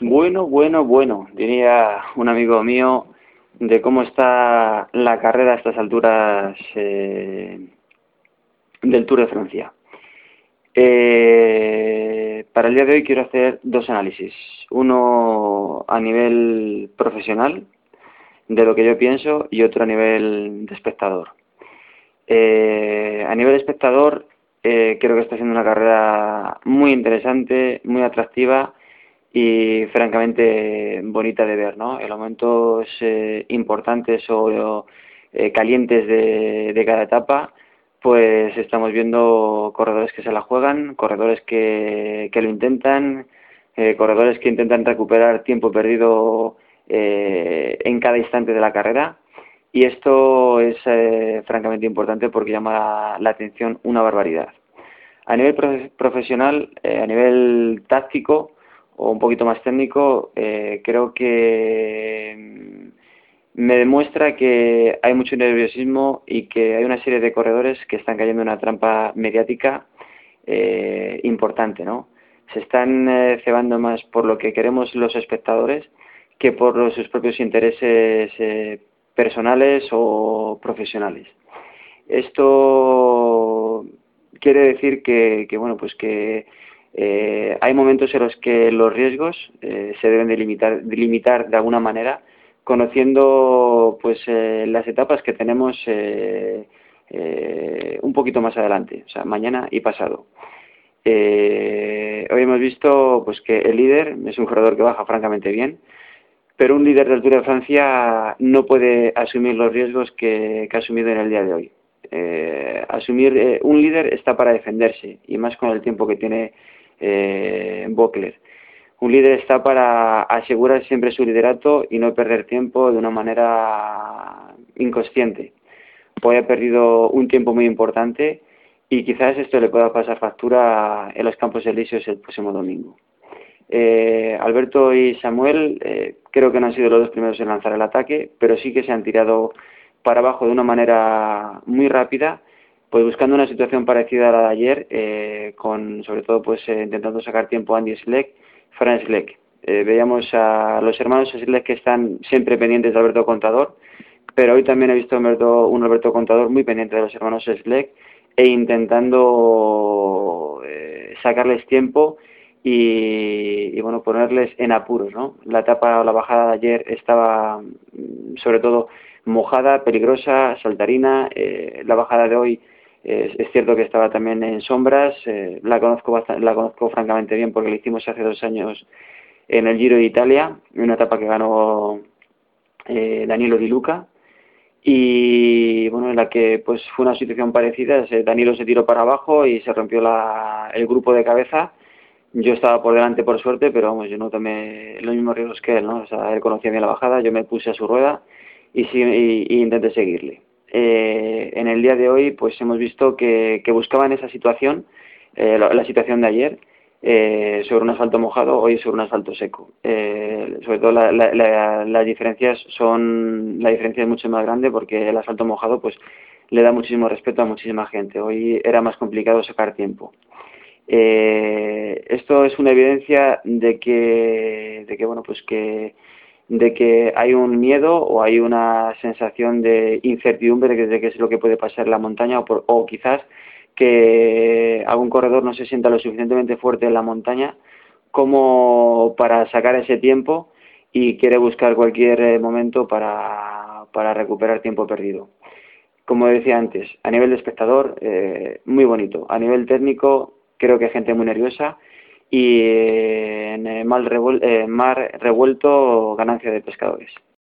Bueno, bueno, bueno, diría un amigo mío de cómo está la carrera a estas alturas eh, del Tour de Francia. Eh, para el día de hoy quiero hacer dos análisis. Uno a nivel profesional, de lo que yo pienso, y otro a nivel de espectador. Eh, a nivel de espectador, creo que está siendo una carrera muy interesante, muy atractiva y francamente bonita de ver, ¿no? En momentos eh, importantes o eh, calientes de, cada etapa, pues estamos viendo corredores que se la juegan, corredores que, que lo intentan, eh, corredores que intentan recuperar tiempo perdido en cada instante de la carrera. Y esto es francamente importante porque llama la, atención una barbaridad. A nivel profesional, a nivel táctico, o un poquito más técnico, eh, creo que mm, me demuestra que hay mucho nerviosismo y que hay una serie de corredores que están cayendo en una trampa mediática eh, importante, ¿no? Se están eh, cebando más por lo que queremos los espectadores que por sus propios intereses personales o profesionales. Esto quiere decir que, que bueno, pues que eh, hay momentos en los que los riesgos eh, se deben delimitar, delimitar de alguna manera, conociendo pues eh, las etapas que tenemos un poquito más adelante, o sea, mañana y pasado. hoy hemos visto pues que el líder es un jugador que baja francamente bien, pero un líder del Tour de Francia no puede asumir los riesgos que, ha asumido en el día de hoy. asumir un líder está para defenderse y más con el tiempo que tiene eh, Bockler. Un líder está para asegurar siempre su liderato y no perder tiempo de una manera inconsciente. Hoy ha perdido un tiempo muy importante y quizás esto le pueda pasar factura en los campos elíseos el próximo domingo. Eh, Alberto y Samuel eh, creo que no han sido los dos primeros en lanzar el ataque, pero sí que se han tirado para abajo de una manera muy rápida pues buscando una situación parecida a la de ayer, eh, con sobre todo pues eh, intentando sacar tiempo a Andy Schleck, Franz Schleck. Eh, veíamos a los hermanos Schleck que están siempre pendientes de Alberto Contador, pero hoy también he visto un Alberto, Contador muy pendiente de los hermanos Schleck e intentando sacarles tiempo y, bueno ponerles en apuros, ¿no? La etapa o la bajada de ayer estaba mm, sobre todo mojada, peligrosa, saltarina. la bajada de hoy es cierto que estaba también en sombras, eh, la, conozco la conozco francamente bien porque la hicimos hace dos años en el Giro de Italia, en una etapa que ganó eh, Danilo Di Luca. Y bueno, en la que pues fue una situación parecida, Danilo se tiró para abajo y se rompió la, el grupo de cabeza, yo estaba por delante por suerte, pero vamos, yo no tomé los mismos riesgos que él, ¿no? O sea, él conocía bien la bajada, yo me puse a su rueda y, y intenté seguirle eh, en el día de hoy pues hemos visto que, buscaban esa situación, eh, la, situación de ayer, eh, sobre un asfalto mojado, hoy sobre un asfalto seco. Eh, sobre todo las diferencias son, la diferencia es mucho más grande porque el asfalto mojado pues le da muchísimo respeto a muchísima gente. Hoy era más complicado sacar tiempo. esto es una evidencia de que, de que bueno pues que de que hay un miedo o hay una sensación de incertidumbre de, qué es lo que puede pasar en la montaña o, o quizás que algún corredor no se sienta lo suficientemente fuerte en la montaña como para sacar ese tiempo y quiere buscar cualquier eh, momento para, para recuperar tiempo perdido. Como decía antes, a nivel de espectador, eh, muy bonito. A nivel técnico, creo que hay gente muy nerviosa y en mar revuelto ganancia de pescadores.